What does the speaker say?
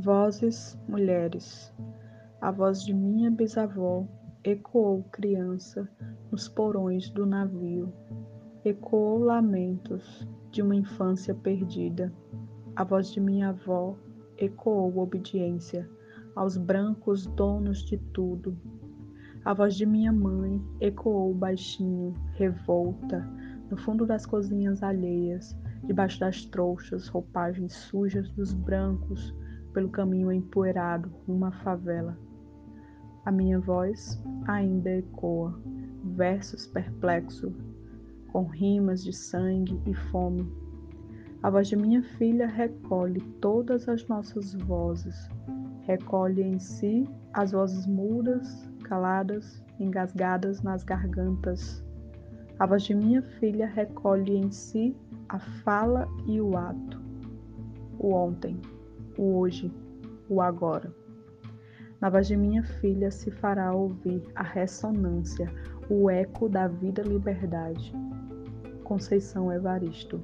Vozes, mulheres. A voz de minha bisavó ecoou criança nos porões do navio. Ecoou lamentos de uma infância perdida. A voz de minha avó ecoou obediência aos brancos donos de tudo. A voz de minha mãe ecoou baixinho, revolta, no fundo das cozinhas alheias, debaixo das trouxas, roupagens sujas dos brancos, pelo caminho empoeirado à favela. A minha voz ainda ecoa, versos perplexos, com rimas de sangue e fome. A voz de minha filha recolhe todas as nossas vozes, recolhe em si as vozes mudas, caladas, engasgadas nas gargantas. A voz de minha filha recolhe em si a fala e o ato, o ontem, o hoje, o agora. Na voz de minha filha se fará ouvir a ressonância, o eco da vida liberdade. Conceição Evaristo